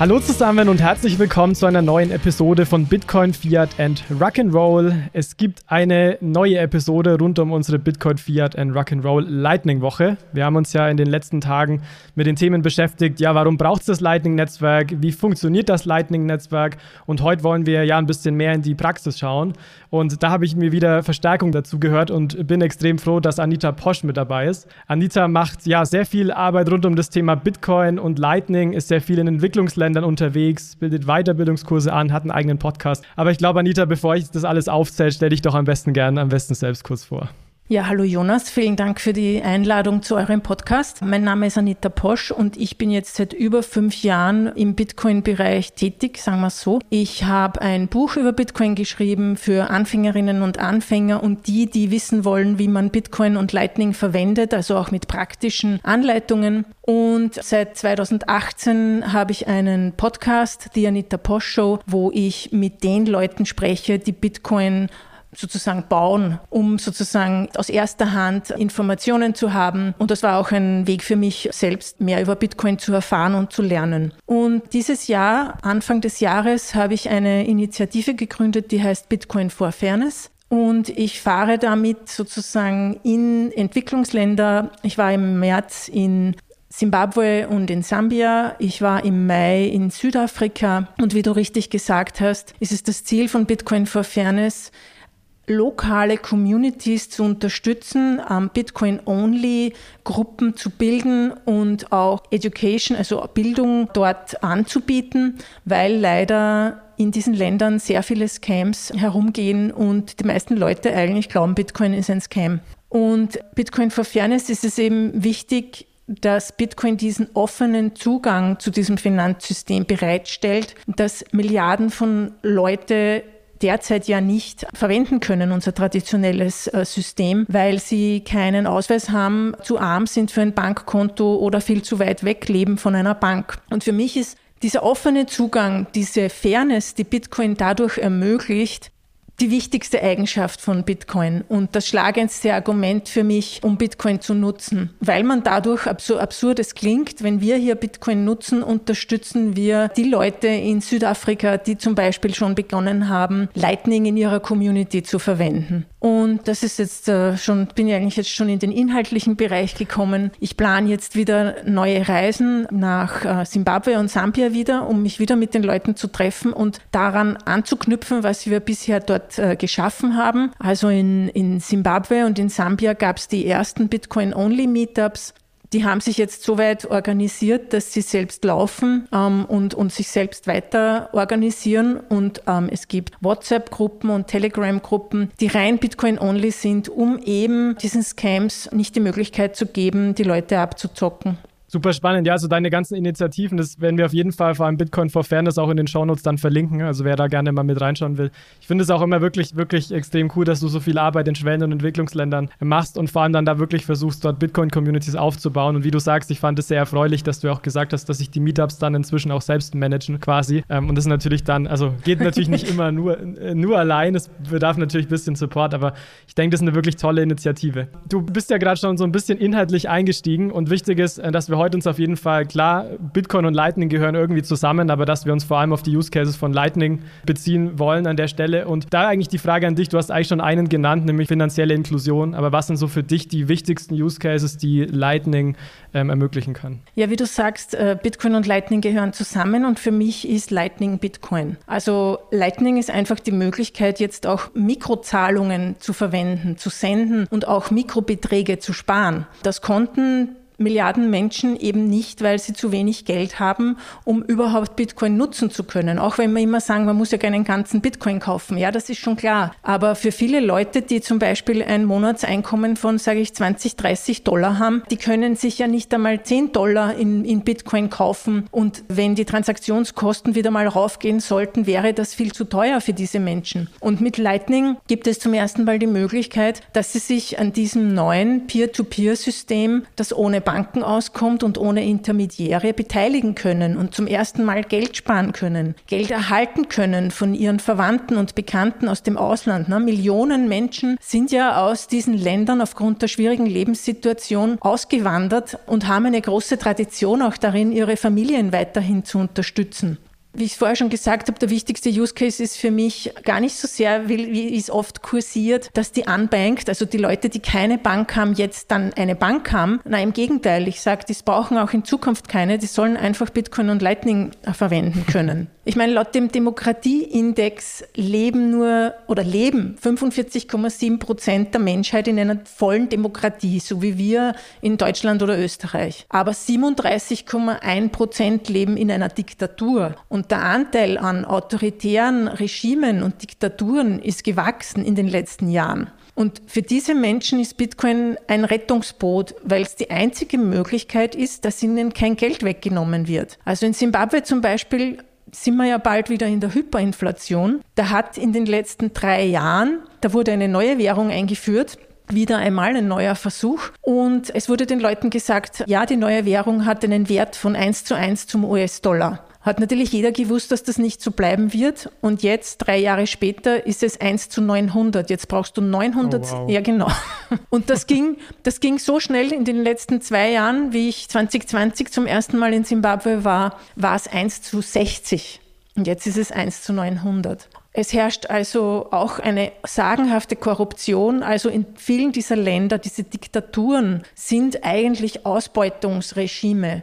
Hallo zusammen und herzlich willkommen zu einer neuen Episode von Bitcoin, Fiat and Rock'n'Roll. Es gibt eine neue Episode rund um unsere Bitcoin, Fiat and Rock'n'Roll Lightning Woche. Wir haben uns ja in den letzten Tagen mit den Themen beschäftigt, ja, warum braucht es das Lightning Netzwerk? Wie funktioniert das Lightning Netzwerk? Und heute wollen wir ja ein bisschen mehr in die Praxis schauen. Und da habe ich mir wieder Verstärkung dazu gehört und bin extrem froh, dass Anita Posch mit dabei ist. Anita macht ja sehr viel Arbeit rund um das Thema Bitcoin und Lightning, ist sehr viel in Entwicklungsländern unterwegs, bildet Weiterbildungskurse an, hat einen eigenen Podcast. Aber ich glaube, Anita, bevor ich das alles aufzähle, stelle ich doch am besten gerne am besten selbst kurz vor. Ja, hallo Jonas, vielen Dank für die Einladung zu eurem Podcast. Mein Name ist Anita Posch und ich bin jetzt seit über fünf Jahren im Bitcoin-Bereich tätig, sagen wir es so. Ich habe ein Buch über Bitcoin geschrieben für Anfängerinnen und Anfänger und die, die wissen wollen, wie man Bitcoin und Lightning verwendet, also auch mit praktischen Anleitungen. Und seit 2018 habe ich einen Podcast, die Anita Posch Show, wo ich mit den Leuten spreche, die Bitcoin sozusagen bauen, um sozusagen aus erster Hand Informationen zu haben. Und das war auch ein Weg für mich selbst, mehr über Bitcoin zu erfahren und zu lernen. Und dieses Jahr, Anfang des Jahres, habe ich eine Initiative gegründet, die heißt Bitcoin for Fairness. Und ich fahre damit sozusagen in Entwicklungsländer. Ich war im März in Simbabwe und in Sambia. Ich war im Mai in Südafrika. Und wie du richtig gesagt hast, ist es das Ziel von Bitcoin for Fairness, lokale Communities zu unterstützen, ähm, Bitcoin-Only-Gruppen zu bilden und auch Education, also Bildung dort anzubieten, weil leider in diesen Ländern sehr viele Scams herumgehen und die meisten Leute eigentlich glauben, Bitcoin ist ein Scam. Und Bitcoin for Fairness ist es eben wichtig, dass Bitcoin diesen offenen Zugang zu diesem Finanzsystem bereitstellt, dass Milliarden von Leute derzeit ja nicht verwenden können, unser traditionelles äh, System, weil sie keinen Ausweis haben, zu arm sind für ein Bankkonto oder viel zu weit weg leben von einer Bank. Und für mich ist dieser offene Zugang, diese Fairness, die Bitcoin dadurch ermöglicht, die wichtigste Eigenschaft von Bitcoin und das schlagendste Argument für mich, um Bitcoin zu nutzen. Weil man dadurch, so absurd es klingt, wenn wir hier Bitcoin nutzen, unterstützen wir die Leute in Südafrika, die zum Beispiel schon begonnen haben, Lightning in ihrer Community zu verwenden. Und das ist jetzt äh, schon, bin ich eigentlich jetzt schon in den inhaltlichen Bereich gekommen. Ich plane jetzt wieder neue Reisen nach äh, Simbabwe und Sambia wieder, um mich wieder mit den Leuten zu treffen und daran anzuknüpfen, was wir bisher dort äh, geschaffen haben. Also in, in Simbabwe und in Sambia gab es die ersten Bitcoin-Only-Meetups. Die haben sich jetzt so weit organisiert, dass sie selbst laufen ähm, und, und sich selbst weiter organisieren. Und ähm, es gibt WhatsApp-Gruppen und Telegram-Gruppen, die rein Bitcoin-only sind, um eben diesen Scams nicht die Möglichkeit zu geben, die Leute abzuzocken. Super spannend. Ja, also deine ganzen Initiativen, das werden wir auf jeden Fall vor allem Bitcoin for Fairness auch in den Shownotes dann verlinken. Also wer da gerne mal mit reinschauen will. Ich finde es auch immer wirklich, wirklich extrem cool, dass du so viel Arbeit in Schwellen- und Entwicklungsländern machst und vor allem dann da wirklich versuchst, dort Bitcoin-Communities aufzubauen. Und wie du sagst, ich fand es sehr erfreulich, dass du auch gesagt hast, dass sich die Meetups dann inzwischen auch selbst managen quasi. Ähm, und das ist natürlich dann, also geht natürlich nicht immer nur, äh, nur allein. Es bedarf natürlich ein bisschen Support, aber ich denke, das ist eine wirklich tolle Initiative. Du bist ja gerade schon so ein bisschen inhaltlich eingestiegen und wichtig ist, äh, dass wir heute uns auf jeden Fall klar, Bitcoin und Lightning gehören irgendwie zusammen, aber dass wir uns vor allem auf die Use Cases von Lightning beziehen wollen an der Stelle. Und da eigentlich die Frage an dich, du hast eigentlich schon einen genannt, nämlich finanzielle Inklusion. Aber was sind so für dich die wichtigsten Use Cases, die Lightning ähm, ermöglichen kann? Ja, wie du sagst, äh, Bitcoin und Lightning gehören zusammen und für mich ist Lightning Bitcoin. Also Lightning ist einfach die Möglichkeit, jetzt auch Mikrozahlungen zu verwenden, zu senden und auch Mikrobeträge zu sparen. Das konnten Milliarden Menschen eben nicht, weil sie zu wenig Geld haben, um überhaupt Bitcoin nutzen zu können. Auch wenn wir immer sagen, man muss ja keinen ganzen Bitcoin kaufen. Ja, das ist schon klar. Aber für viele Leute, die zum Beispiel ein Monatseinkommen von, sage ich, 20, 30 Dollar haben, die können sich ja nicht einmal 10 Dollar in, in Bitcoin kaufen. Und wenn die Transaktionskosten wieder mal raufgehen sollten, wäre das viel zu teuer für diese Menschen. Und mit Lightning gibt es zum ersten Mal die Möglichkeit, dass sie sich an diesem neuen Peer-to-Peer-System, das ohne Banken auskommt und ohne Intermediäre beteiligen können und zum ersten Mal Geld sparen können, Geld erhalten können von ihren Verwandten und Bekannten aus dem Ausland. Ne? Millionen Menschen sind ja aus diesen Ländern aufgrund der schwierigen Lebenssituation ausgewandert und haben eine große Tradition auch darin, ihre Familien weiterhin zu unterstützen. Wie ich es vorher schon gesagt habe, der wichtigste Use Case ist für mich gar nicht so sehr, wie es oft kursiert, dass die unbanked, also die Leute, die keine Bank haben, jetzt dann eine Bank haben. Nein, im Gegenteil. Ich sage, die brauchen auch in Zukunft keine. Die sollen einfach Bitcoin und Lightning verwenden können. Ich meine, laut dem Demokratieindex leben nur oder leben 45,7 Prozent der Menschheit in einer vollen Demokratie, so wie wir in Deutschland oder Österreich. Aber 37,1 Prozent leben in einer Diktatur. Und der Anteil an autoritären Regimen und Diktaturen ist gewachsen in den letzten Jahren. Und für diese Menschen ist Bitcoin ein Rettungsboot, weil es die einzige Möglichkeit ist, dass ihnen kein Geld weggenommen wird. Also in Simbabwe zum Beispiel sind wir ja bald wieder in der Hyperinflation. Da hat in den letzten drei Jahren, da wurde eine neue Währung eingeführt, wieder einmal ein neuer Versuch. Und es wurde den Leuten gesagt, ja, die neue Währung hat einen Wert von 1 zu 1 zum US-Dollar. Hat natürlich jeder gewusst, dass das nicht so bleiben wird. Und jetzt, drei Jahre später, ist es 1 zu 900. Jetzt brauchst du 900. Oh, wow. Ja, genau. Und das ging, das ging so schnell in den letzten zwei Jahren, wie ich 2020 zum ersten Mal in Simbabwe war, war es 1 zu 60. Und jetzt ist es 1 zu 900. Es herrscht also auch eine sagenhafte Korruption. Also in vielen dieser Länder, diese Diktaturen sind eigentlich Ausbeutungsregime.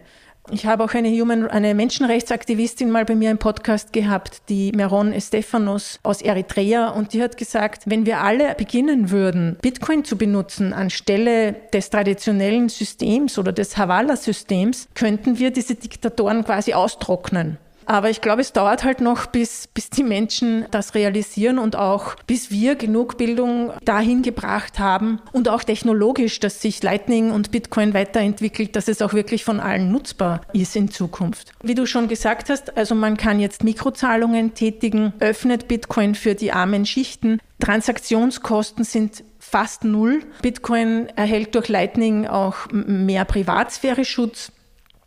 Ich habe auch eine, Human, eine Menschenrechtsaktivistin mal bei mir im Podcast gehabt, die Meron Estefanos aus Eritrea, und die hat gesagt, wenn wir alle beginnen würden, Bitcoin zu benutzen anstelle des traditionellen Systems oder des Havala-Systems, könnten wir diese Diktatoren quasi austrocknen. Aber ich glaube, es dauert halt noch, bis, bis die Menschen das realisieren und auch bis wir genug Bildung dahin gebracht haben und auch technologisch, dass sich Lightning und Bitcoin weiterentwickelt, dass es auch wirklich von allen nutzbar ist in Zukunft. Wie du schon gesagt hast, also man kann jetzt Mikrozahlungen tätigen, öffnet Bitcoin für die armen Schichten. Transaktionskosten sind fast null. Bitcoin erhält durch Lightning auch mehr Privatsphäre-Schutz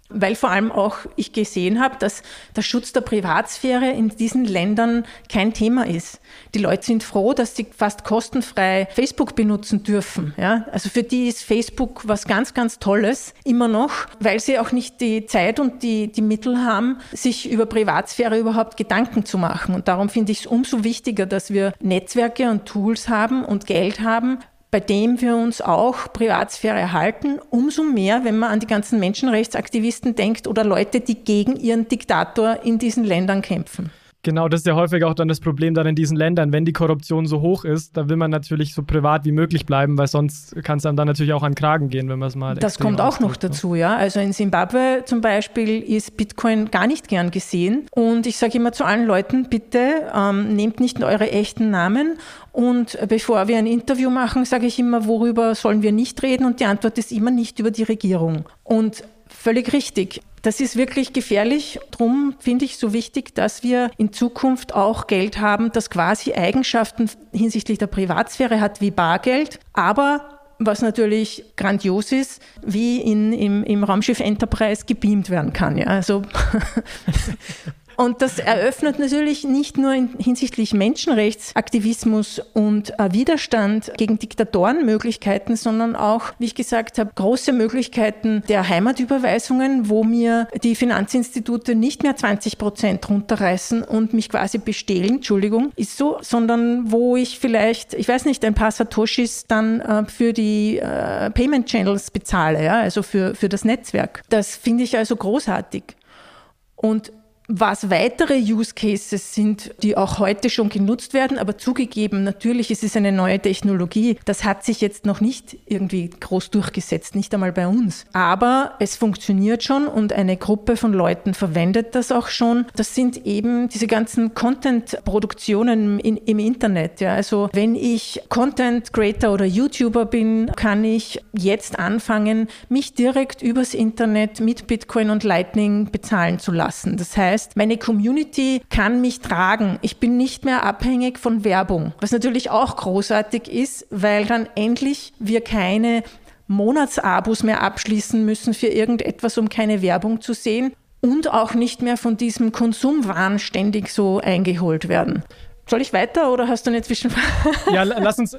weil vor allem auch ich gesehen habe, dass der Schutz der Privatsphäre in diesen Ländern kein Thema ist. Die Leute sind froh, dass sie fast kostenfrei Facebook benutzen dürfen. Ja? Also für die ist Facebook was ganz, ganz Tolles, immer noch, weil sie auch nicht die Zeit und die, die Mittel haben, sich über Privatsphäre überhaupt Gedanken zu machen. Und darum finde ich es umso wichtiger, dass wir Netzwerke und Tools haben und Geld haben, bei dem wir uns auch Privatsphäre erhalten, umso mehr, wenn man an die ganzen Menschenrechtsaktivisten denkt oder Leute, die gegen ihren Diktator in diesen Ländern kämpfen. Genau, das ist ja häufig auch dann das Problem dann in diesen Ländern. Wenn die Korruption so hoch ist, da will man natürlich so privat wie möglich bleiben, weil sonst kann es einem dann natürlich auch an Kragen gehen, wenn man es mal. Das kommt auch noch ne? dazu, ja. Also in Simbabwe zum Beispiel ist Bitcoin gar nicht gern gesehen. Und ich sage immer zu allen Leuten, bitte ähm, nehmt nicht eure echten Namen. Und bevor wir ein Interview machen, sage ich immer, worüber sollen wir nicht reden? Und die Antwort ist immer nicht über die Regierung. Und völlig richtig. Das ist wirklich gefährlich. Darum finde ich so wichtig, dass wir in Zukunft auch Geld haben, das quasi Eigenschaften hinsichtlich der Privatsphäre hat wie Bargeld, aber was natürlich grandios ist, wie in, im, im Raumschiff Enterprise gebeamt werden kann. Ja. Also Und das eröffnet natürlich nicht nur hinsichtlich Menschenrechtsaktivismus und äh, Widerstand gegen Diktatoren Möglichkeiten, sondern auch, wie ich gesagt habe, große Möglichkeiten der Heimatüberweisungen, wo mir die Finanzinstitute nicht mehr 20 Prozent runterreißen und mich quasi bestehlen, Entschuldigung, ist so, sondern wo ich vielleicht, ich weiß nicht, ein paar Satoshis dann äh, für die äh, Payment Channels bezahle, ja, also für, für das Netzwerk. Das finde ich also großartig. Und was weitere Use Cases sind, die auch heute schon genutzt werden, aber zugegeben, natürlich ist es eine neue Technologie. Das hat sich jetzt noch nicht irgendwie groß durchgesetzt, nicht einmal bei uns. Aber es funktioniert schon und eine Gruppe von Leuten verwendet das auch schon. Das sind eben diese ganzen Content-Produktionen im Internet. Ja. Also wenn ich Content Creator oder YouTuber bin, kann ich jetzt anfangen, mich direkt übers Internet mit Bitcoin und Lightning bezahlen zu lassen. Das heißt, heißt, meine Community kann mich tragen. Ich bin nicht mehr abhängig von Werbung, was natürlich auch großartig ist, weil dann endlich wir keine Monatsabos mehr abschließen müssen für irgendetwas, um keine Werbung zu sehen und auch nicht mehr von diesem Konsumwahn ständig so eingeholt werden. Soll ich weiter oder hast du eine Zwischenfrage? Ja, lass uns,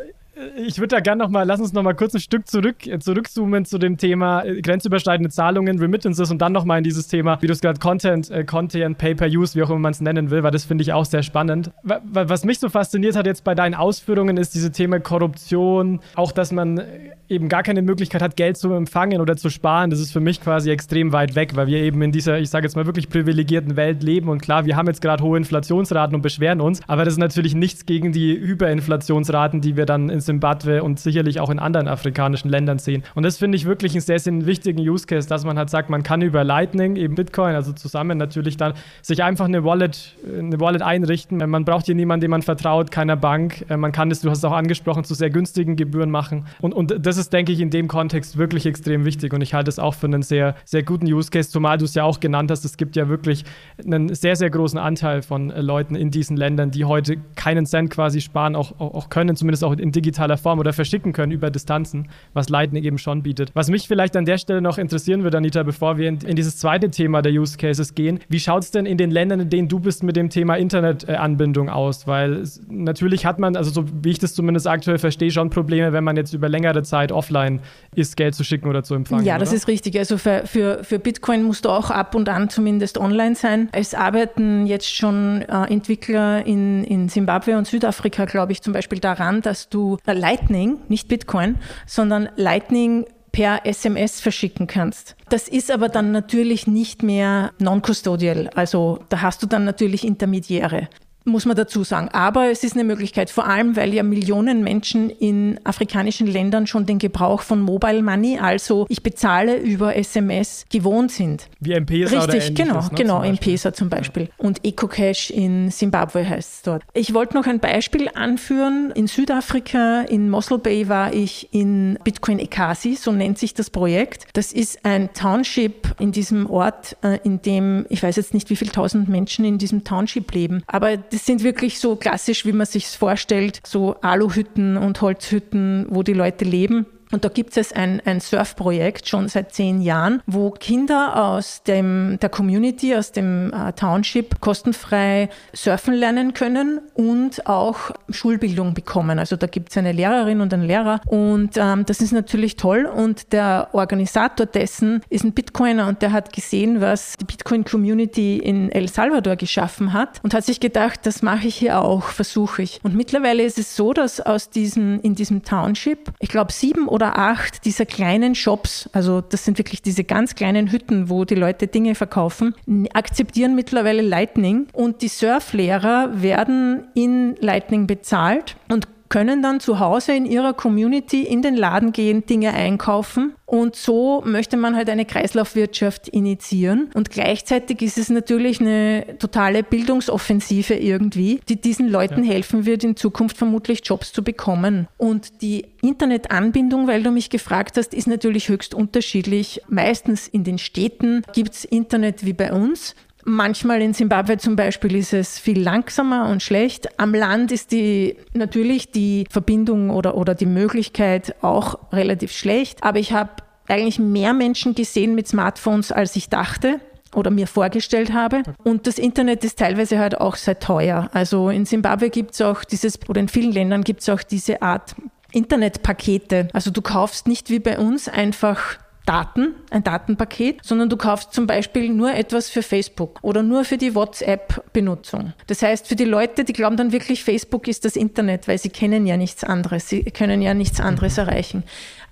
ich würde da gerne noch mal, lass uns noch mal kurz ein Stück zurück, äh, zurückzoomen zu dem Thema äh, grenzüberschreitende Zahlungen, Remittances und dann noch mal in dieses Thema, wie du es gerade Content, äh, Content, Pay-per-Use, wie auch immer man es nennen will, weil das finde ich auch sehr spannend. Was mich so fasziniert hat jetzt bei deinen Ausführungen, ist diese Thema Korruption, auch dass man eben gar keine Möglichkeit hat, Geld zu empfangen oder zu sparen. Das ist für mich quasi extrem weit weg, weil wir eben in dieser, ich sage jetzt mal wirklich privilegierten Welt leben und klar, wir haben jetzt gerade hohe Inflationsraten und beschweren uns, aber das ist natürlich nichts gegen die Hyperinflationsraten, die wir dann in Zimbabwe und sicherlich auch in anderen afrikanischen Ländern sehen. Und das finde ich wirklich einen sehr, sehr wichtigen Use Case, dass man halt sagt, man kann über Lightning, eben Bitcoin, also zusammen natürlich dann sich einfach eine Wallet, eine Wallet einrichten. Man braucht hier niemanden, dem man vertraut, keiner Bank. Man kann es, du hast es auch angesprochen, zu sehr günstigen Gebühren machen. Und, und das ist, denke ich, in dem Kontext wirklich extrem wichtig. Und ich halte es auch für einen sehr, sehr guten Use Case, zumal du es ja auch genannt hast. Es gibt ja wirklich einen sehr, sehr großen Anteil von Leuten in diesen Ländern, die heute keinen Cent quasi sparen, auch, auch können, zumindest auch in digitaler digitaler Form oder verschicken können über Distanzen, was Lightning eben schon bietet. Was mich vielleicht an der Stelle noch interessieren würde, Anita, bevor wir in, in dieses zweite Thema der Use Cases gehen, wie schaut es denn in den Ländern, in denen du bist, mit dem Thema Internetanbindung aus? Weil natürlich hat man, also so wie ich das zumindest aktuell verstehe, schon Probleme, wenn man jetzt über längere Zeit offline ist, Geld zu schicken oder zu empfangen. Ja, das oder? ist richtig. Also für, für, für Bitcoin musst du auch ab und an zumindest online sein. Es arbeiten jetzt schon äh, Entwickler in, in Zimbabwe und Südafrika, glaube ich, zum Beispiel daran, dass du Lightning, nicht Bitcoin, sondern Lightning per SMS verschicken kannst. Das ist aber dann natürlich nicht mehr non-custodial. Also da hast du dann natürlich Intermediäre muss man dazu sagen. Aber es ist eine Möglichkeit, vor allem weil ja Millionen Menschen in afrikanischen Ländern schon den Gebrauch von Mobile Money, also ich bezahle über SMS, gewohnt sind. Wie M-Pesa Richtig, genau, ne, genau, M-Pesa zum Beispiel. Ja. Und EcoCash in Simbabwe heißt es dort. Ich wollte noch ein Beispiel anführen. In Südafrika, in Mossel Bay war ich in Bitcoin Ekasi, so nennt sich das Projekt. Das ist ein Township in diesem Ort, äh, in dem, ich weiß jetzt nicht, wie viele tausend Menschen in diesem Township leben, aber das sind wirklich so klassisch, wie man sich vorstellt, so Aluhütten und Holzhütten, wo die Leute leben. Und da gibt es ein, ein Surfprojekt schon seit zehn Jahren, wo Kinder aus dem, der Community, aus dem äh, Township kostenfrei surfen lernen können und auch Schulbildung bekommen. Also da gibt es eine Lehrerin und einen Lehrer und ähm, das ist natürlich toll. Und der Organisator dessen ist ein Bitcoiner und der hat gesehen, was die Bitcoin-Community in El Salvador geschaffen hat und hat sich gedacht, das mache ich hier auch, versuche ich. Und mittlerweile ist es so, dass aus diesem, in diesem Township, ich glaube, sieben oder oder acht dieser kleinen Shops, also das sind wirklich diese ganz kleinen Hütten, wo die Leute Dinge verkaufen, akzeptieren mittlerweile Lightning und die Surflehrer werden in Lightning bezahlt und können dann zu Hause in ihrer Community in den Laden gehen, Dinge einkaufen. Und so möchte man halt eine Kreislaufwirtschaft initiieren. Und gleichzeitig ist es natürlich eine totale Bildungsoffensive irgendwie, die diesen Leuten ja. helfen wird, in Zukunft vermutlich Jobs zu bekommen. Und die Internetanbindung, weil du mich gefragt hast, ist natürlich höchst unterschiedlich. Meistens in den Städten gibt es Internet wie bei uns. Manchmal in Simbabwe zum Beispiel ist es viel langsamer und schlecht. Am Land ist die natürlich die Verbindung oder, oder die Möglichkeit auch relativ schlecht. Aber ich habe eigentlich mehr Menschen gesehen mit Smartphones, als ich dachte oder mir vorgestellt habe. Und das Internet ist teilweise halt auch sehr teuer. Also in Simbabwe gibt es auch dieses, oder in vielen Ländern gibt es auch diese Art Internetpakete. Also du kaufst nicht wie bei uns einfach Daten, ein Datenpaket, sondern du kaufst zum Beispiel nur etwas für Facebook oder nur für die WhatsApp-Benutzung. Das heißt, für die Leute, die glauben dann wirklich, Facebook ist das Internet, weil sie kennen ja nichts anderes, sie können ja nichts anderes mhm. erreichen.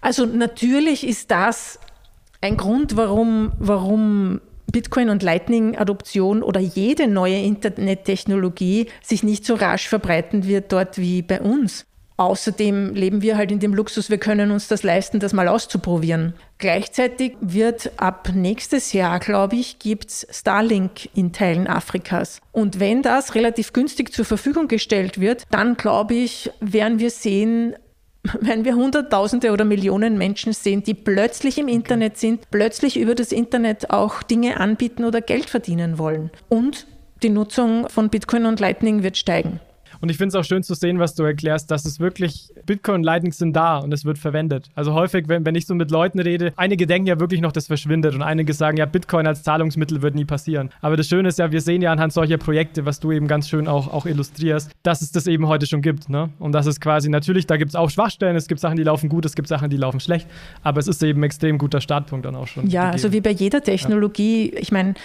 Also natürlich ist das ein Grund, warum, warum Bitcoin und Lightning-Adoption oder jede neue Internettechnologie sich nicht so rasch verbreiten wird dort wie bei uns. Außerdem leben wir halt in dem Luxus, wir können uns das leisten, das mal auszuprobieren. Gleichzeitig wird ab nächstes Jahr, glaube ich, gibt's Starlink in Teilen Afrikas. Und wenn das relativ günstig zur Verfügung gestellt wird, dann glaube ich, werden wir sehen, wenn wir Hunderttausende oder Millionen Menschen sehen, die plötzlich im Internet sind, plötzlich über das Internet auch Dinge anbieten oder Geld verdienen wollen. Und die Nutzung von Bitcoin und Lightning wird steigen. Und ich finde es auch schön zu sehen, was du erklärst, dass es wirklich Bitcoin und Lightning sind da und es wird verwendet. Also häufig, wenn, wenn ich so mit Leuten rede, einige denken ja wirklich noch, das verschwindet und einige sagen, ja, Bitcoin als Zahlungsmittel wird nie passieren. Aber das Schöne ist ja, wir sehen ja anhand solcher Projekte, was du eben ganz schön auch, auch illustrierst, dass es das eben heute schon gibt. Ne? Und das ist quasi natürlich, da gibt es auch Schwachstellen, es gibt Sachen, die laufen gut, es gibt Sachen, die laufen schlecht, aber es ist eben ein extrem guter Startpunkt dann auch schon. Ja, gegeben. also wie bei jeder Technologie, ja. ich meine,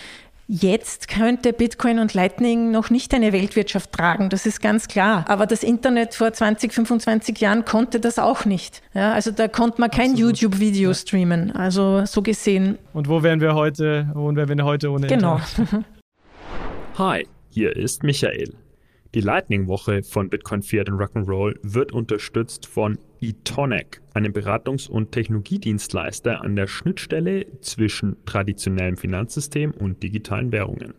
Jetzt könnte Bitcoin und Lightning noch nicht eine Weltwirtschaft tragen, das ist ganz klar. Aber das Internet vor 20, 25 Jahren konnte das auch nicht. Ja, also da konnte man kein YouTube-Video ja. streamen. Also so gesehen. Und wo wären wir heute, wo wären wir heute ohne Genau. Internet? Hi, hier ist Michael. Die Lightning-Woche von Bitcoin Fiat und Rock'n'Roll wird unterstützt von eTonic, einem Beratungs- und Technologiedienstleister an der Schnittstelle zwischen traditionellem Finanzsystem und digitalen Währungen.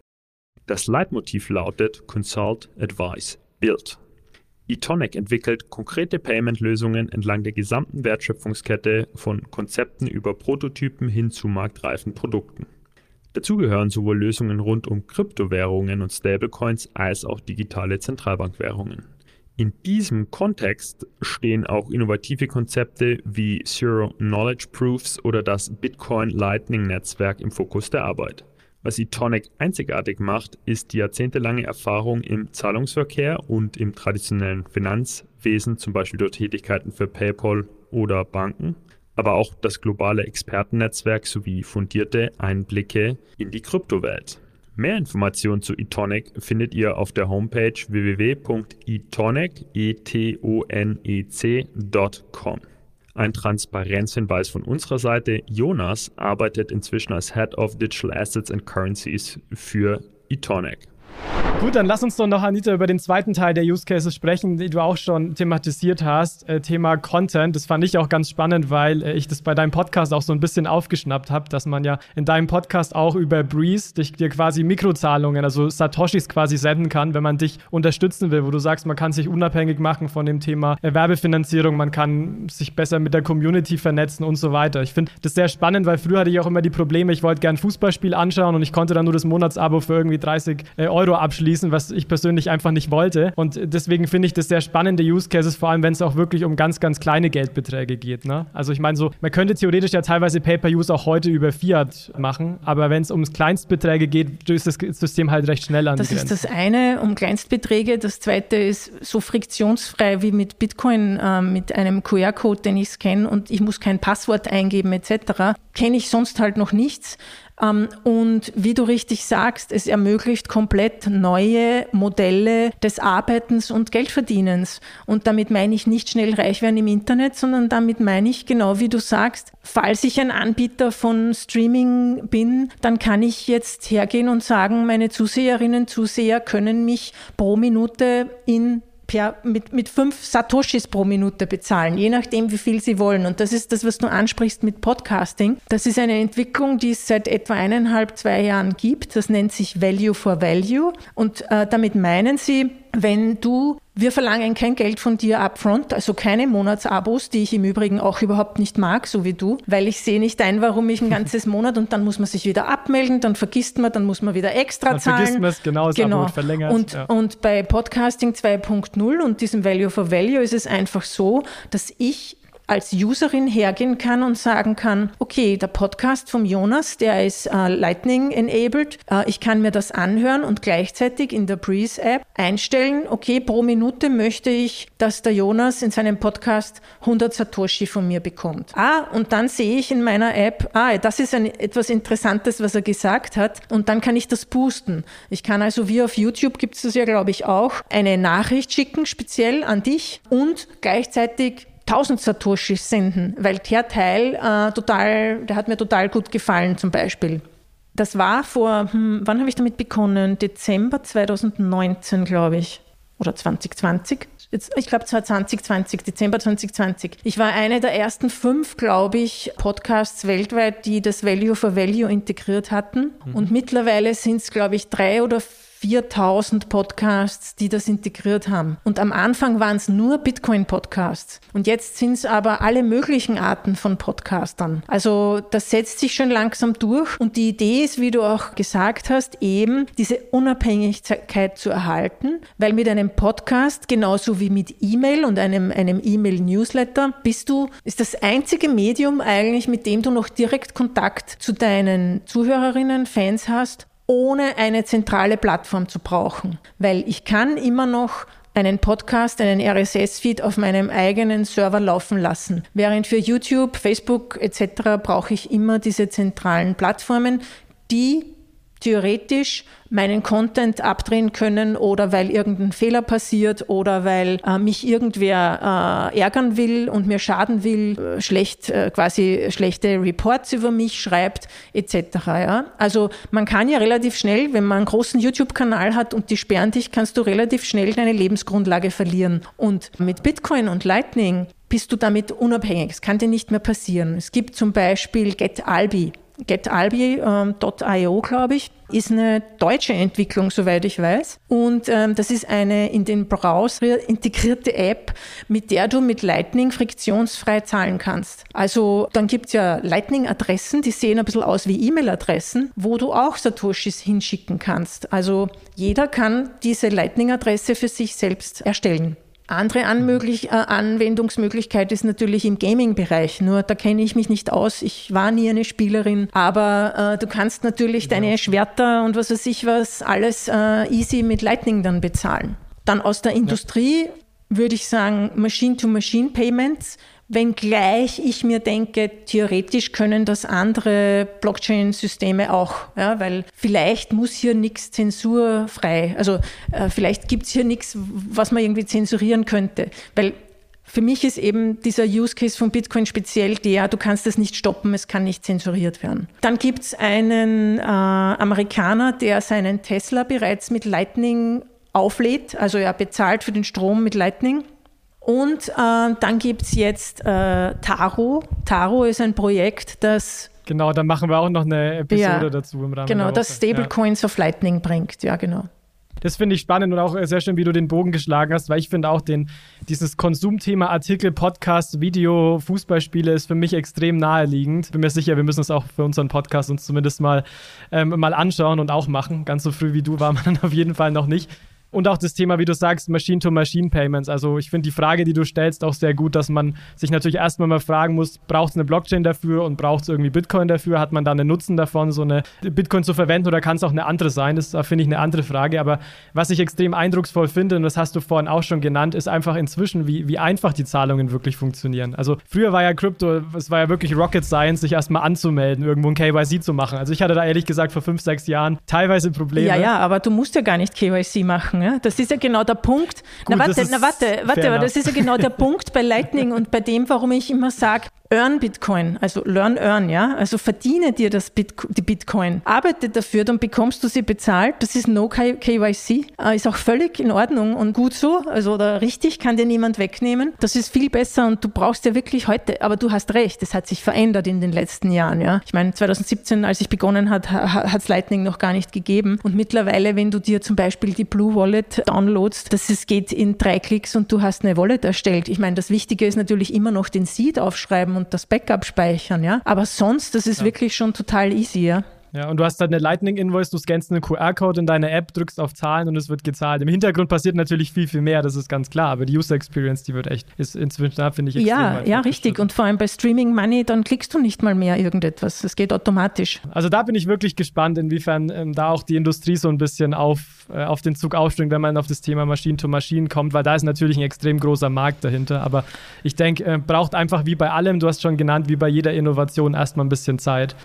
Das Leitmotiv lautet Consult, Advise, Build. eTonic entwickelt konkrete Payment-Lösungen entlang der gesamten Wertschöpfungskette von Konzepten über Prototypen hin zu marktreifen Produkten. Dazu gehören sowohl Lösungen rund um Kryptowährungen und Stablecoins als auch digitale Zentralbankwährungen. In diesem Kontext stehen auch innovative Konzepte wie Zero Knowledge Proofs oder das Bitcoin Lightning Netzwerk im Fokus der Arbeit. Was eTonic einzigartig macht, ist die jahrzehntelange Erfahrung im Zahlungsverkehr und im traditionellen Finanzwesen, zum Beispiel durch Tätigkeiten für PayPal oder Banken, aber auch das globale Expertennetzwerk sowie fundierte Einblicke in die Kryptowelt. Mehr Informationen zu eTonic findet ihr auf der Homepage www.etonec.com. Ein Transparenzhinweis von unserer Seite. Jonas arbeitet inzwischen als Head of Digital Assets and Currencies für eTonic. Gut, dann lass uns doch noch, Anita, über den zweiten Teil der Use Cases sprechen, die du auch schon thematisiert hast. Äh, Thema Content. Das fand ich auch ganz spannend, weil äh, ich das bei deinem Podcast auch so ein bisschen aufgeschnappt habe, dass man ja in deinem Podcast auch über Breeze dich, dir quasi Mikrozahlungen, also Satoshis quasi senden kann, wenn man dich unterstützen will, wo du sagst, man kann sich unabhängig machen von dem Thema Werbefinanzierung, man kann sich besser mit der Community vernetzen und so weiter. Ich finde das sehr spannend, weil früher hatte ich auch immer die Probleme, ich wollte gern Fußballspiel anschauen und ich konnte dann nur das Monatsabo für irgendwie 30 äh, Euro abschließen abschließen, was ich persönlich einfach nicht wollte. Und deswegen finde ich das sehr spannende Use Cases, vor allem wenn es auch wirklich um ganz, ganz kleine Geldbeträge geht. Ne? Also ich meine so, man könnte theoretisch ja teilweise Pay-Per-Use auch heute über Fiat machen, aber wenn es um Kleinstbeträge geht, ist das System halt recht schnell an Das ist das eine, um Kleinstbeträge. Das zweite ist so friktionsfrei wie mit Bitcoin, äh, mit einem QR-Code, den ich scanne und ich muss kein Passwort eingeben etc. Kenne ich sonst halt noch nichts. Ähm, und wie du richtig sagst, es ermöglicht komplett neue Modelle des Arbeitens und Geldverdienens. Und damit meine ich nicht schnell reich werden im Internet, sondern damit meine ich genau wie du sagst, falls ich ein Anbieter von Streaming bin, dann kann ich jetzt hergehen und sagen, meine Zuseherinnen, Zuseher können mich pro Minute in per, mit, mit fünf Satoshis pro Minute bezahlen, je nachdem, wie viel sie wollen. Und das ist das, was du ansprichst mit Podcasting. Das ist eine Entwicklung, die es seit etwa eineinhalb, zwei Jahren gibt. Das nennt sich Value for Value. Und äh, damit meinen sie, wenn du, wir verlangen kein Geld von dir upfront, also keine Monatsabos, die ich im Übrigen auch überhaupt nicht mag, so wie du, weil ich sehe nicht ein, warum ich ein ganzes Monat und dann muss man sich wieder abmelden, dann vergisst man, dann muss man wieder extra dann zahlen. Vergisst man es, genau, das genau. Abo verlängert. Und, ja. und bei Podcasting 2.0 und diesem Value for Value ist es einfach so, dass ich als Userin hergehen kann und sagen kann, okay, der Podcast vom Jonas, der ist äh, Lightning enabled, äh, ich kann mir das anhören und gleichzeitig in der Breeze App einstellen, okay, pro Minute möchte ich, dass der Jonas in seinem Podcast 100 Satoshi von mir bekommt. Ah, und dann sehe ich in meiner App, ah, das ist ein, etwas Interessantes, was er gesagt hat und dann kann ich das boosten. Ich kann also wie auf YouTube gibt es das ja, glaube ich, auch, eine Nachricht schicken, speziell an dich und gleichzeitig 1000 Satoshis senden, weil der Teil äh, total, der hat mir total gut gefallen zum Beispiel. Das war vor, hm, wann habe ich damit begonnen? Dezember 2019, glaube ich. Oder 2020. Jetzt, ich glaube, es war 2020, Dezember 2020. Ich war eine der ersten fünf, glaube ich, Podcasts weltweit, die das Value for Value integriert hatten. Mhm. Und mittlerweile sind es, glaube ich, drei oder 4000 Podcasts, die das integriert haben. Und am Anfang waren es nur Bitcoin-Podcasts. Und jetzt sind es aber alle möglichen Arten von Podcastern. Also das setzt sich schon langsam durch. Und die Idee ist, wie du auch gesagt hast, eben diese Unabhängigkeit zu erhalten, weil mit einem Podcast, genauso wie mit E-Mail und einem, E-Mail-Newsletter, bist du, ist das einzige Medium eigentlich, mit dem du noch direkt Kontakt zu deinen Zuhörerinnen, Fans hast, ohne eine zentrale Plattform zu brauchen. Weil ich kann immer noch einen Podcast, einen RSS-Feed auf meinem eigenen Server laufen lassen. Während für YouTube, Facebook etc. brauche ich immer diese zentralen Plattformen, die theoretisch meinen Content abdrehen können oder weil irgendein Fehler passiert oder weil äh, mich irgendwer äh, ärgern will und mir schaden will, äh, schlecht äh, quasi schlechte Reports über mich schreibt etc. Ja? Also man kann ja relativ schnell, wenn man einen großen YouTube-Kanal hat und die sperren dich, kannst du relativ schnell deine Lebensgrundlage verlieren. Und mit Bitcoin und Lightning bist du damit unabhängig. Es kann dir nicht mehr passieren. Es gibt zum Beispiel GetAlbi. GetAlbi.io, ähm, glaube ich, ist eine deutsche Entwicklung, soweit ich weiß. Und ähm, das ist eine in den Browser integrierte App, mit der du mit Lightning friktionsfrei zahlen kannst. Also dann gibt es ja Lightning-Adressen, die sehen ein bisschen aus wie E-Mail-Adressen, wo du auch Satoshis hinschicken kannst. Also jeder kann diese Lightning-Adresse für sich selbst erstellen. Andere Anmöglich, äh, Anwendungsmöglichkeit ist natürlich im Gaming-Bereich. Nur da kenne ich mich nicht aus. Ich war nie eine Spielerin. Aber äh, du kannst natürlich ja. deine Schwerter und was weiß ich was alles äh, easy mit Lightning dann bezahlen. Dann aus der Industrie ja. würde ich sagen Machine-to-Machine-Payments Wenngleich ich mir denke, theoretisch können das andere Blockchain-Systeme auch, ja, weil vielleicht muss hier nichts zensurfrei, also äh, vielleicht gibt es hier nichts, was man irgendwie zensurieren könnte, weil für mich ist eben dieser Use Case von Bitcoin speziell der, du kannst es nicht stoppen, es kann nicht zensuriert werden. Dann gibt es einen äh, Amerikaner, der seinen Tesla bereits mit Lightning auflädt, also er bezahlt für den Strom mit Lightning und äh, dann gibt es jetzt äh, Taro. Taro ist ein Projekt, das. Genau, da machen wir auch noch eine Episode ja, dazu im Rahmen Genau, das Stablecoins ja. auf Lightning bringt, ja, genau. Das finde ich spannend und auch sehr schön, wie du den Bogen geschlagen hast, weil ich finde auch den, dieses Konsumthema Artikel, Podcast, Video, Fußballspiele ist für mich extrem naheliegend. Bin mir sicher, wir müssen es auch für unseren Podcast uns zumindest mal, ähm, mal anschauen und auch machen. Ganz so früh wie du war man auf jeden Fall noch nicht. Und auch das Thema, wie du sagst, Machine-to-Machine-Payments. Also ich finde die Frage, die du stellst, auch sehr gut, dass man sich natürlich erstmal mal fragen muss, braucht es eine Blockchain dafür und braucht es irgendwie Bitcoin dafür? Hat man da einen Nutzen davon, so eine Bitcoin zu verwenden oder kann es auch eine andere sein? Das ist, finde ich, eine andere Frage. Aber was ich extrem eindrucksvoll finde, und das hast du vorhin auch schon genannt, ist einfach inzwischen, wie, wie einfach die Zahlungen wirklich funktionieren. Also früher war ja Krypto, es war ja wirklich Rocket Science, sich erstmal anzumelden, irgendwo ein KYC zu machen. Also ich hatte da ehrlich gesagt vor fünf, sechs Jahren teilweise Probleme. Ja, ja, aber du musst ja gar nicht KYC machen. Ja? Das ist ja genau der Punkt. Gut, na warte, na warte, warte, aber das ist ja genau der Punkt bei Lightning und bei dem, warum ich immer sage, earn Bitcoin, also learn, earn, ja. Also verdiene dir das Bit die Bitcoin. Arbeite dafür, dann bekommst du sie bezahlt. Das ist no KYC. Äh, ist auch völlig in Ordnung und gut so. Also oder richtig, kann dir niemand wegnehmen. Das ist viel besser und du brauchst ja wirklich heute, aber du hast recht, es hat sich verändert in den letzten Jahren, ja. Ich meine, 2017, als ich begonnen hat, hat es Lightning noch gar nicht gegeben. Und mittlerweile, wenn du dir zum Beispiel die Blue Wallet downloadst, das ist, geht in drei Klicks und du hast eine Wallet erstellt. Ich meine, das Wichtige ist natürlich immer noch den Seed aufschreiben und das Backup speichern, ja. Aber sonst, das ist ja. wirklich schon total easy, ja. Ja, und du hast halt eine Lightning-Invoice, du scannst einen QR-Code in deine App, drückst auf Zahlen und es wird gezahlt. Im Hintergrund passiert natürlich viel, viel mehr, das ist ganz klar, aber die User Experience, die wird echt, ist inzwischen da, finde ich, extrem Ja, ja, richtig. Und vor allem bei Streaming Money, dann klickst du nicht mal mehr irgendetwas. Es geht automatisch. Also da bin ich wirklich gespannt, inwiefern ähm, da auch die Industrie so ein bisschen auf, äh, auf den Zug aufspringt, wenn man auf das Thema Machine-to-Machine kommt, weil da ist natürlich ein extrem großer Markt dahinter. Aber ich denke, äh, braucht einfach wie bei allem, du hast schon genannt, wie bei jeder Innovation erstmal ein bisschen Zeit.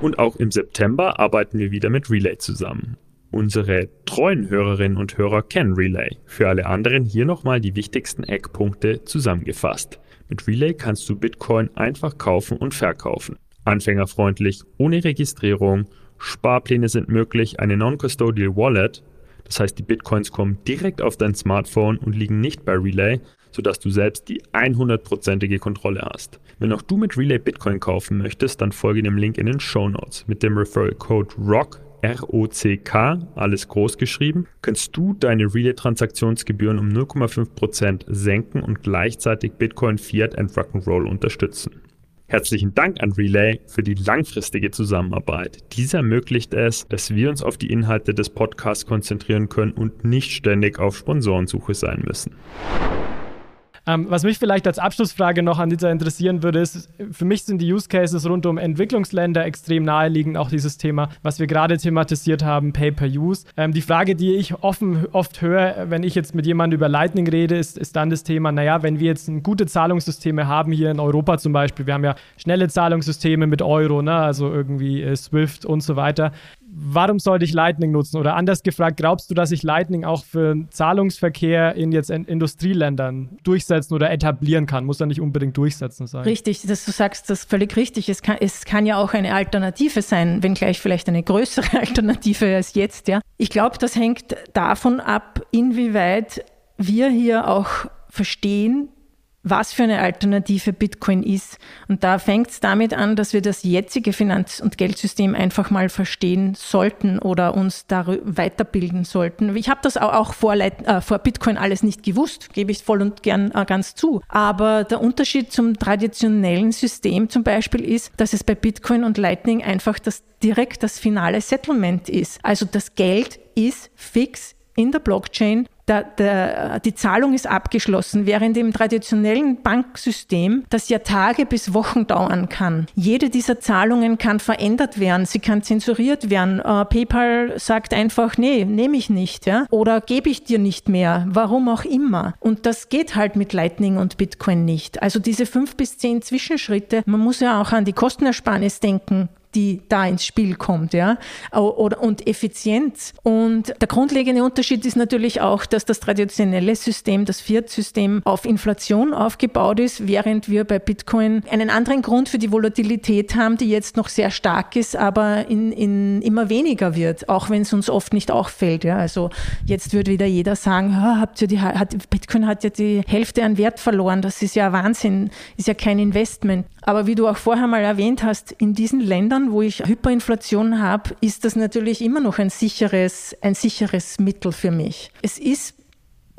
Und auch im September arbeiten wir wieder mit Relay zusammen. Unsere treuen Hörerinnen und Hörer kennen Relay. Für alle anderen hier nochmal die wichtigsten Eckpunkte zusammengefasst. Mit Relay kannst du Bitcoin einfach kaufen und verkaufen. Anfängerfreundlich, ohne Registrierung, Sparpläne sind möglich, eine Non-Custodial Wallet, das heißt die Bitcoins kommen direkt auf dein Smartphone und liegen nicht bei Relay, sodass du selbst die 100%ige Kontrolle hast. Wenn auch du mit Relay Bitcoin kaufen möchtest, dann folge dem Link in den Show Notes. Mit dem Referral Code ROCK ROCK, alles groß geschrieben, kannst du deine Relay-Transaktionsgebühren um 0,5% senken und gleichzeitig Bitcoin, Fiat und Rock'n'Roll unterstützen. Herzlichen Dank an Relay für die langfristige Zusammenarbeit. Dies ermöglicht es, dass wir uns auf die Inhalte des Podcasts konzentrieren können und nicht ständig auf Sponsorensuche sein müssen. Ähm, was mich vielleicht als Abschlussfrage noch an dieser interessieren würde, ist, für mich sind die Use Cases rund um Entwicklungsländer extrem naheliegend, auch dieses Thema, was wir gerade thematisiert haben, Pay-per-Use. Ähm, die Frage, die ich offen, oft höre, wenn ich jetzt mit jemandem über Lightning rede, ist, ist dann das Thema, naja, wenn wir jetzt gute Zahlungssysteme haben, hier in Europa zum Beispiel, wir haben ja schnelle Zahlungssysteme mit Euro, ne, also irgendwie äh, SWIFT und so weiter, warum sollte ich Lightning nutzen? Oder anders gefragt, glaubst du, dass sich Lightning auch für Zahlungsverkehr in jetzt in Industrieländern durchsetzen oder etablieren kann? Muss ja nicht unbedingt durchsetzen sein. Richtig, dass du sagst, das ist völlig richtig. Es kann, es kann ja auch eine Alternative sein, wenngleich vielleicht eine größere Alternative als jetzt. Ja. Ich glaube, das hängt davon ab, inwieweit wir hier auch verstehen, was für eine Alternative Bitcoin ist. Und da fängt es damit an, dass wir das jetzige Finanz- und Geldsystem einfach mal verstehen sollten oder uns weiterbilden sollten. Ich habe das auch vor, äh, vor, Bitcoin alles nicht gewusst, gebe ich voll und gern äh, ganz zu. Aber der Unterschied zum traditionellen System zum Beispiel ist, dass es bei Bitcoin und Lightning einfach das direkt das finale Settlement ist. Also das Geld ist fix in der Blockchain der, der, die Zahlung ist abgeschlossen, während im traditionellen Banksystem das ja Tage bis Wochen dauern kann. Jede dieser Zahlungen kann verändert werden, sie kann zensuriert werden. Äh, PayPal sagt einfach, nee, nehme ich nicht, ja? oder gebe ich dir nicht mehr, warum auch immer. Und das geht halt mit Lightning und Bitcoin nicht. Also diese fünf bis zehn Zwischenschritte, man muss ja auch an die Kostenersparnis denken die da ins Spiel kommt, ja, oder, und Effizienz. Und der grundlegende Unterschied ist natürlich auch, dass das traditionelle System, das Fiat-System, auf Inflation aufgebaut ist, während wir bei Bitcoin einen anderen Grund für die Volatilität haben, die jetzt noch sehr stark ist, aber in, in immer weniger wird, auch wenn es uns oft nicht auffällt. Ja. Also jetzt würde wieder jeder sagen, habt ihr die, hat, Bitcoin hat ja die Hälfte an Wert verloren, das ist ja Wahnsinn, ist ja kein Investment. Aber wie du auch vorher mal erwähnt hast, in diesen Ländern, wo ich Hyperinflation habe, ist das natürlich immer noch ein sicheres, ein sicheres Mittel für mich. Es ist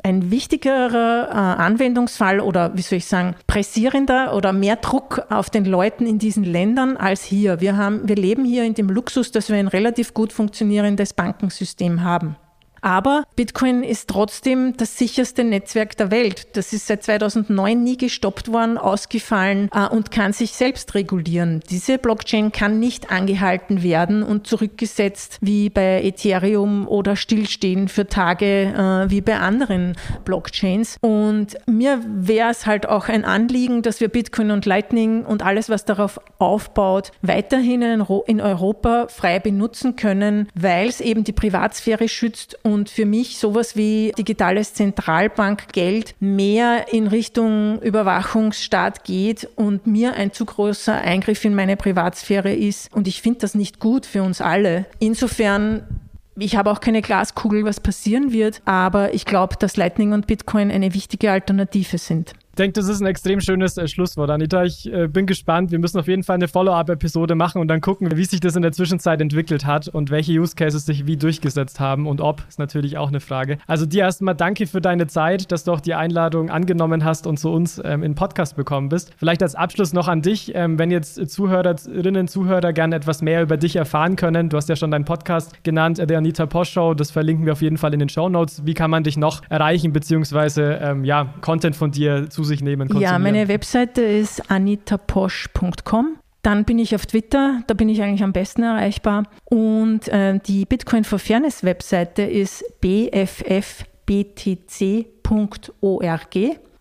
ein wichtigerer äh, Anwendungsfall oder wie soll ich sagen, pressierender oder mehr Druck auf den Leuten in diesen Ländern als hier. Wir, haben, wir leben hier in dem Luxus, dass wir ein relativ gut funktionierendes Bankensystem haben. Aber Bitcoin ist trotzdem das sicherste Netzwerk der Welt. Das ist seit 2009 nie gestoppt worden, ausgefallen äh, und kann sich selbst regulieren. Diese Blockchain kann nicht angehalten werden und zurückgesetzt wie bei Ethereum oder stillstehen für Tage äh, wie bei anderen Blockchains. Und mir wäre es halt auch ein Anliegen, dass wir Bitcoin und Lightning und alles, was darauf aufbaut, weiterhin in Europa frei benutzen können, weil es eben die Privatsphäre schützt und für mich sowas wie digitales Zentralbankgeld mehr in Richtung Überwachungsstaat geht und mir ein zu großer Eingriff in meine Privatsphäre ist. Und ich finde das nicht gut für uns alle. Insofern ich habe auch keine Glaskugel, was passieren wird, aber ich glaube, dass Lightning und Bitcoin eine wichtige Alternative sind denke, das ist ein extrem schönes äh, Schlusswort, Anita. Ich äh, bin gespannt. Wir müssen auf jeden Fall eine Follow-up-Episode machen und dann gucken, wie sich das in der Zwischenzeit entwickelt hat und welche Use Cases sich wie durchgesetzt haben und ob, ist natürlich auch eine Frage. Also dir erstmal danke für deine Zeit, dass du auch die Einladung angenommen hast und zu uns ähm, in Podcast bekommen bist. Vielleicht als Abschluss noch an dich, ähm, wenn jetzt Zuhörerinnen, Zuhörer gerne etwas mehr über dich erfahren können. Du hast ja schon deinen Podcast genannt, äh, der Anita Posch Show. Das verlinken wir auf jeden Fall in den Show Notes. Wie kann man dich noch erreichen, beziehungsweise ähm, ja, Content von dir zu sich nehmen, konsumieren? Ja, meine Webseite ist anitaposch.com. Dann bin ich auf Twitter, da bin ich eigentlich am besten erreichbar. Und äh, die Bitcoin for Fairness Webseite ist bffbtc.org.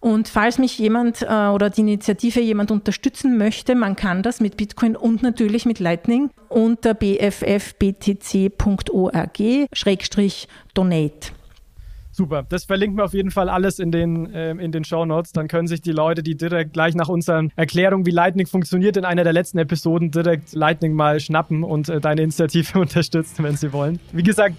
Und falls mich jemand äh, oder die Initiative jemand unterstützen möchte, man kann das mit Bitcoin und natürlich mit Lightning unter bffbtc.org-donate. Super. Das verlinken wir auf jeden Fall alles in den, äh, in den Show Notes. Dann können sich die Leute, die direkt gleich nach unserer Erklärung, wie Lightning funktioniert, in einer der letzten Episoden direkt Lightning mal schnappen und äh, deine Initiative unterstützen, wenn sie wollen. Wie gesagt,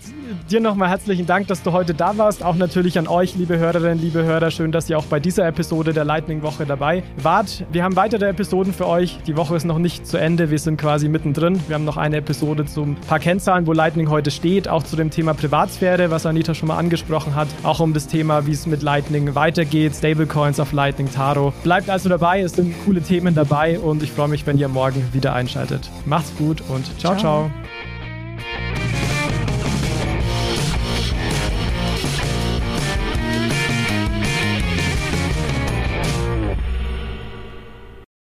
dir nochmal herzlichen Dank, dass du heute da warst. Auch natürlich an euch, liebe Hörerinnen, liebe Hörer. Schön, dass ihr auch bei dieser Episode der Lightning Woche dabei wart. Wir haben weitere Episoden für euch. Die Woche ist noch nicht zu Ende. Wir sind quasi mittendrin. Wir haben noch eine Episode zum paar Kennzahlen, wo Lightning heute steht, auch zu dem Thema Privatsphäre, was Anita schon mal angesprochen hat auch um das Thema, wie es mit Lightning weitergeht, Stablecoins auf Lightning Taro. Bleibt also dabei, es sind coole Themen dabei und ich freue mich, wenn ihr morgen wieder einschaltet. Macht's gut und ciao, ciao. ciao.